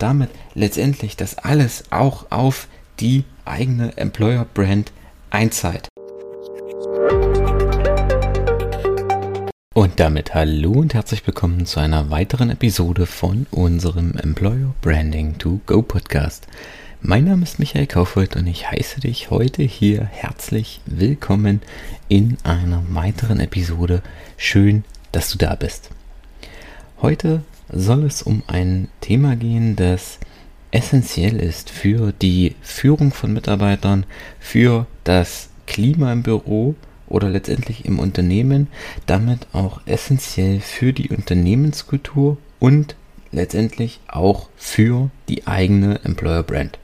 damit letztendlich das alles auch auf die eigene Employer Brand einzahlt. Und damit hallo und herzlich willkommen zu einer weiteren Episode von unserem Employer Branding to Go Podcast. Mein Name ist Michael Kaufhold und ich heiße dich heute hier herzlich willkommen in einer weiteren Episode. Schön, dass du da bist. Heute soll es um ein Thema gehen, das essentiell ist für die Führung von Mitarbeitern, für das Klima im Büro oder letztendlich im Unternehmen, damit auch essentiell für die Unternehmenskultur und letztendlich auch für die eigene Employer Brand.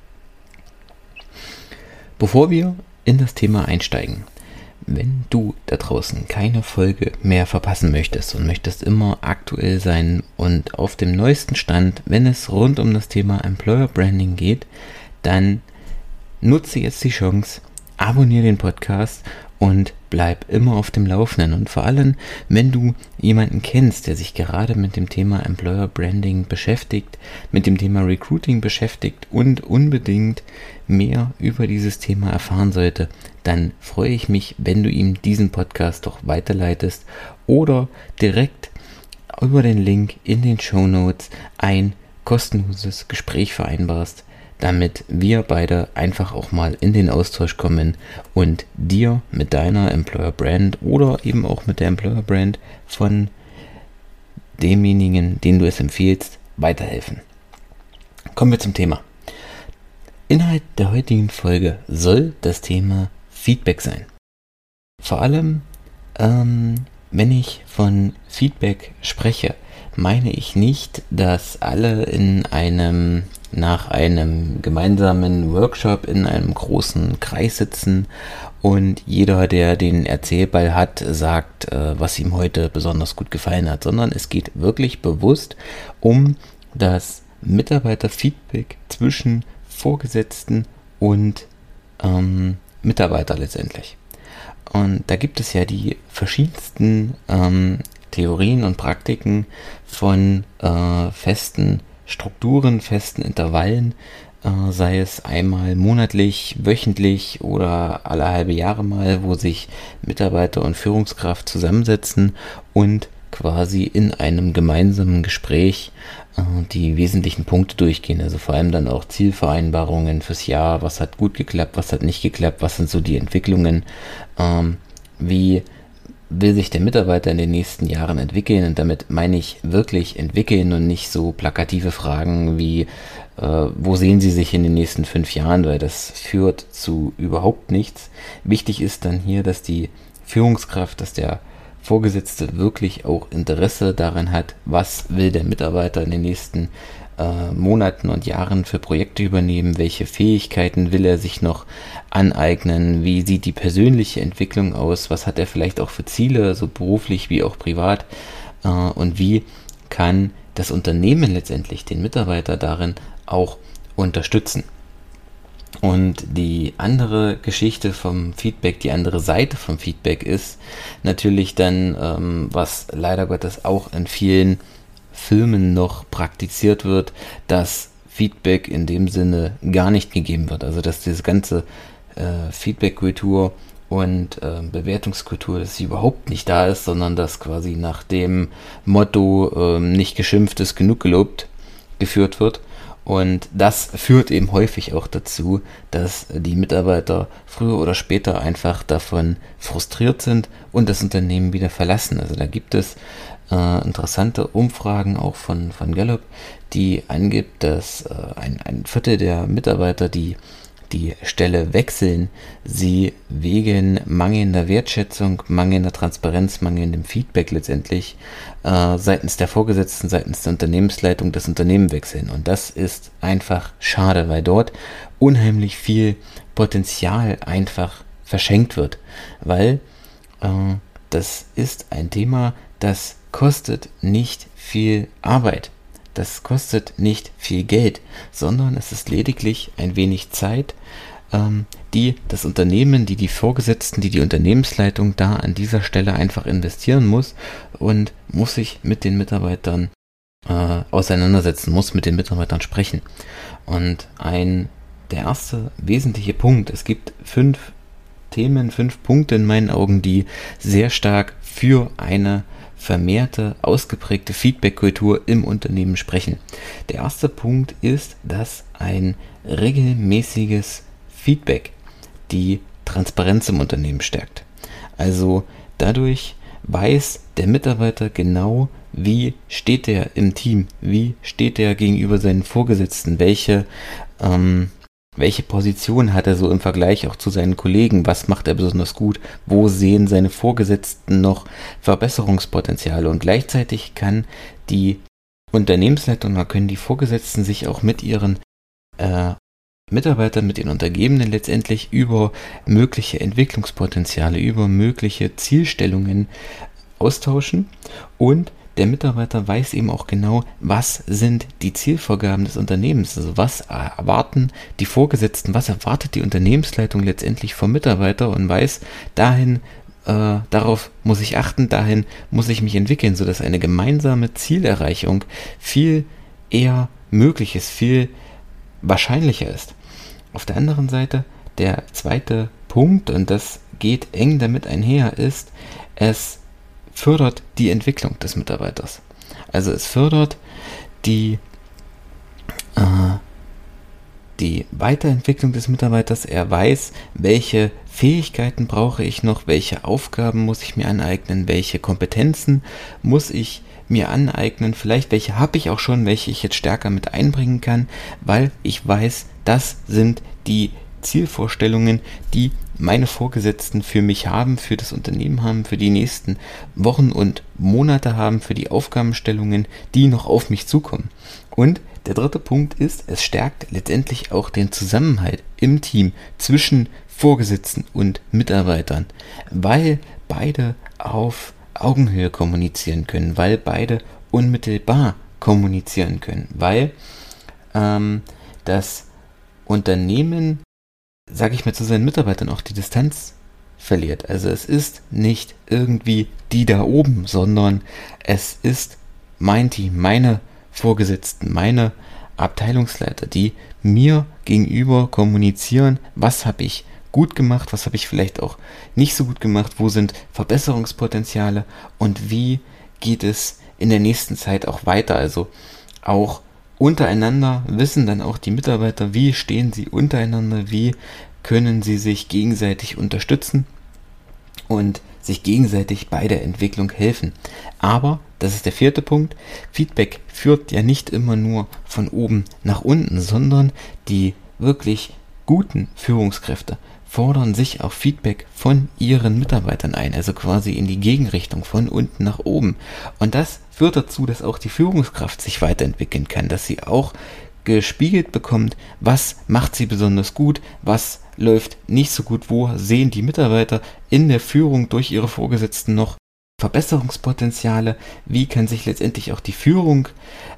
Bevor wir in das Thema einsteigen, wenn du da draußen keine Folge mehr verpassen möchtest und möchtest immer aktuell sein und auf dem neuesten Stand, wenn es rund um das Thema Employer Branding geht, dann nutze jetzt die Chance, abonniere den Podcast und bleib immer auf dem Laufenden. Und vor allem, wenn du jemanden kennst, der sich gerade mit dem Thema Employer Branding beschäftigt, mit dem Thema Recruiting beschäftigt und unbedingt mehr über dieses Thema erfahren sollte, dann freue ich mich, wenn du ihm diesen Podcast doch weiterleitest oder direkt über den Link in den Show Notes ein kostenloses Gespräch vereinbarst damit wir beide einfach auch mal in den Austausch kommen und dir mit deiner Employer Brand oder eben auch mit der Employer Brand von demjenigen, den du es empfiehlst, weiterhelfen. Kommen wir zum Thema. Inhalt der heutigen Folge soll das Thema Feedback sein. Vor allem, ähm, wenn ich von Feedback spreche, meine ich nicht, dass alle in einem nach einem gemeinsamen Workshop in einem großen Kreis sitzen und jeder, der den Erzählball hat, sagt, äh, was ihm heute besonders gut gefallen hat, sondern es geht wirklich bewusst um das Mitarbeiterfeedback zwischen Vorgesetzten und ähm, Mitarbeiter letztendlich. Und da gibt es ja die verschiedensten ähm, Theorien und Praktiken von äh, festen Strukturen, festen Intervallen, äh, sei es einmal monatlich, wöchentlich oder alle halbe Jahre mal, wo sich Mitarbeiter und Führungskraft zusammensetzen und quasi in einem gemeinsamen Gespräch äh, die wesentlichen Punkte durchgehen. Also vor allem dann auch Zielvereinbarungen fürs Jahr, was hat gut geklappt, was hat nicht geklappt, was sind so die Entwicklungen, ähm, wie will sich der Mitarbeiter in den nächsten Jahren entwickeln und damit meine ich wirklich entwickeln und nicht so plakative Fragen wie, äh, wo sehen Sie sich in den nächsten fünf Jahren, weil das führt zu überhaupt nichts. Wichtig ist dann hier, dass die Führungskraft, dass der Vorgesetzte wirklich auch Interesse daran hat, was will der Mitarbeiter in den nächsten äh, Monaten und Jahren für Projekte übernehmen, welche Fähigkeiten will er sich noch aneignen, wie sieht die persönliche Entwicklung aus, was hat er vielleicht auch für Ziele, so beruflich wie auch privat? Äh, und wie kann das Unternehmen letztendlich den Mitarbeiter darin auch unterstützen. Und die andere Geschichte vom Feedback, die andere Seite vom Feedback ist natürlich dann, ähm, was leider Gottes auch in vielen Filmen noch praktiziert wird, dass Feedback in dem Sinne gar nicht gegeben wird. Also dass diese ganze äh, Feedback-Kultur und äh, Bewertungskultur, dass sie überhaupt nicht da ist, sondern dass quasi nach dem Motto äh, nicht geschimpft ist genug gelobt geführt wird. Und das führt eben häufig auch dazu, dass die Mitarbeiter früher oder später einfach davon frustriert sind und das Unternehmen wieder verlassen. Also da gibt es äh, interessante Umfragen auch von, von Gallup, die angibt, dass äh, ein, ein Viertel der Mitarbeiter, die die Stelle wechseln, sie wegen mangelnder Wertschätzung, mangelnder Transparenz, mangelndem Feedback letztendlich äh, seitens der Vorgesetzten, seitens der Unternehmensleitung das Unternehmen wechseln. Und das ist einfach schade, weil dort unheimlich viel Potenzial einfach verschenkt wird, weil äh, das ist ein Thema, das kostet nicht viel Arbeit. Das kostet nicht viel Geld, sondern es ist lediglich ein wenig Zeit, ähm, die das Unternehmen, die die Vorgesetzten, die die Unternehmensleitung da an dieser Stelle einfach investieren muss und muss sich mit den Mitarbeitern äh, auseinandersetzen muss, mit den Mitarbeitern sprechen. Und ein der erste wesentliche Punkt, es gibt fünf Themen, fünf Punkte in meinen Augen, die sehr stark für eine vermehrte, ausgeprägte Feedback-Kultur im Unternehmen sprechen. Der erste Punkt ist, dass ein regelmäßiges Feedback die Transparenz im Unternehmen stärkt. Also dadurch weiß der Mitarbeiter genau, wie steht er im Team, wie steht er gegenüber seinen Vorgesetzten, welche ähm, welche Position hat er so im Vergleich auch zu seinen Kollegen? Was macht er besonders gut? Wo sehen seine Vorgesetzten noch Verbesserungspotenziale? Und gleichzeitig kann die Unternehmensleitung, da können die Vorgesetzten sich auch mit ihren äh, Mitarbeitern, mit ihren Untergebenen letztendlich über mögliche Entwicklungspotenziale, über mögliche Zielstellungen austauschen und der Mitarbeiter weiß eben auch genau, was sind die Zielvorgaben des Unternehmens. Also was erwarten die Vorgesetzten, was erwartet die Unternehmensleitung letztendlich vom Mitarbeiter und weiß, dahin, äh, darauf muss ich achten, dahin muss ich mich entwickeln, sodass eine gemeinsame Zielerreichung viel eher möglich ist, viel wahrscheinlicher ist. Auf der anderen Seite, der zweite Punkt, und das geht eng damit einher, ist, es fördert die Entwicklung des Mitarbeiters. Also es fördert die, äh, die Weiterentwicklung des Mitarbeiters. Er weiß, welche Fähigkeiten brauche ich noch, welche Aufgaben muss ich mir aneignen, welche Kompetenzen muss ich mir aneignen, vielleicht welche habe ich auch schon, welche ich jetzt stärker mit einbringen kann, weil ich weiß, das sind die Zielvorstellungen, die meine Vorgesetzten für mich haben, für das Unternehmen haben, für die nächsten Wochen und Monate haben, für die Aufgabenstellungen, die noch auf mich zukommen. Und der dritte Punkt ist, es stärkt letztendlich auch den Zusammenhalt im Team zwischen Vorgesetzten und Mitarbeitern, weil beide auf Augenhöhe kommunizieren können, weil beide unmittelbar kommunizieren können, weil ähm, das Unternehmen sage ich mal, zu seinen Mitarbeitern auch die Distanz verliert. Also es ist nicht irgendwie die da oben, sondern es ist mein Team, meine Vorgesetzten, meine Abteilungsleiter, die mir gegenüber kommunizieren, was habe ich gut gemacht, was habe ich vielleicht auch nicht so gut gemacht, wo sind Verbesserungspotenziale und wie geht es in der nächsten Zeit auch weiter. Also auch untereinander? Wissen dann auch die Mitarbeiter, wie stehen sie untereinander, wie können sie sich gegenseitig unterstützen und sich gegenseitig bei der Entwicklung helfen. Aber, das ist der vierte Punkt, Feedback führt ja nicht immer nur von oben nach unten, sondern die wirklich guten Führungskräfte fordern sich auch Feedback von ihren Mitarbeitern ein, also quasi in die Gegenrichtung von unten nach oben. Und das führt dazu, dass auch die Führungskraft sich weiterentwickeln kann, dass sie auch gespiegelt bekommt, was macht sie besonders gut, was läuft nicht so gut, wo sehen die Mitarbeiter in der Führung durch ihre Vorgesetzten noch Verbesserungspotenziale, wie kann sich letztendlich auch die Führung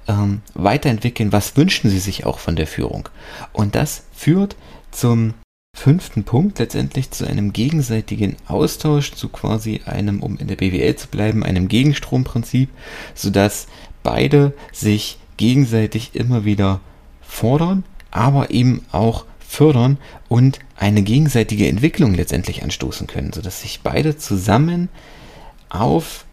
ähm, weiterentwickeln, was wünschen sie sich auch von der Führung. Und das führt zum fünften Punkt letztendlich zu einem gegenseitigen Austausch, zu quasi einem, um in der BWL zu bleiben, einem Gegenstromprinzip, sodass beide sich gegenseitig immer wieder fordern, aber eben auch fördern und eine gegenseitige Entwicklung letztendlich anstoßen können, sodass sich beide zusammen auf,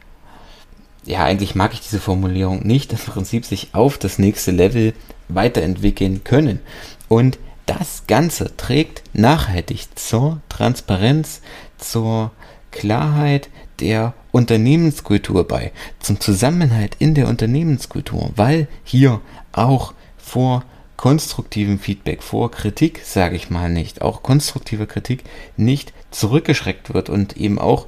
ja, eigentlich mag ich diese Formulierung nicht, im Prinzip sich auf das nächste Level weiterentwickeln können. Und das Ganze trägt nachhaltig zur Transparenz, zur Klarheit der Unternehmenskultur bei, zum Zusammenhalt in der Unternehmenskultur, weil hier auch vor konstruktivem Feedback, vor Kritik, sage ich mal nicht, auch konstruktive Kritik nicht zurückgeschreckt wird und eben auch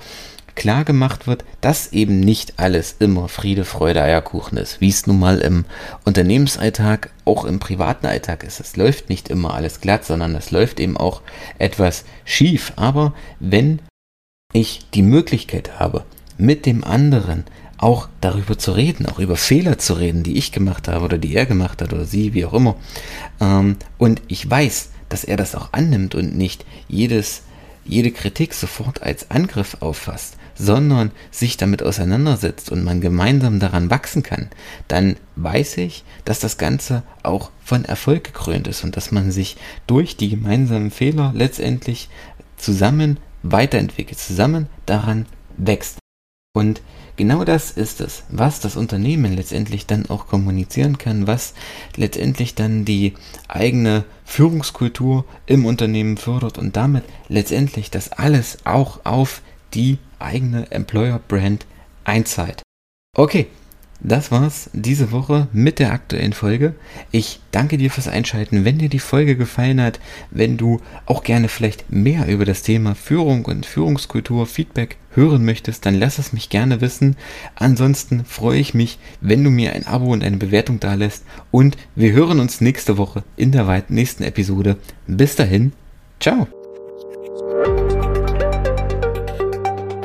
klar gemacht wird, dass eben nicht alles immer Friede, Freude, Eierkuchen ist, wie es nun mal im Unternehmensalltag, auch im privaten Alltag ist. Es läuft nicht immer alles glatt, sondern es läuft eben auch etwas schief. Aber wenn ich die Möglichkeit habe, mit dem anderen auch darüber zu reden, auch über Fehler zu reden, die ich gemacht habe oder die er gemacht hat oder sie, wie auch immer. Ähm, und ich weiß, dass er das auch annimmt und nicht jedes, jede Kritik sofort als Angriff auffasst, sondern sich damit auseinandersetzt und man gemeinsam daran wachsen kann, dann weiß ich, dass das Ganze auch von Erfolg gekrönt ist und dass man sich durch die gemeinsamen Fehler letztendlich zusammen weiterentwickelt, zusammen daran wächst. Und genau das ist es, was das Unternehmen letztendlich dann auch kommunizieren kann, was letztendlich dann die eigene Führungskultur im Unternehmen fördert und damit letztendlich das alles auch auf die eigene Employer Brand einzahlt. Okay, das war's diese Woche mit der aktuellen Folge. Ich danke dir fürs Einschalten. Wenn dir die Folge gefallen hat, wenn du auch gerne vielleicht mehr über das Thema Führung und Führungskultur, Feedback hören möchtest, dann lass es mich gerne wissen. Ansonsten freue ich mich, wenn du mir ein Abo und eine Bewertung da lässt. Und wir hören uns nächste Woche in der nächsten Episode. Bis dahin, ciao.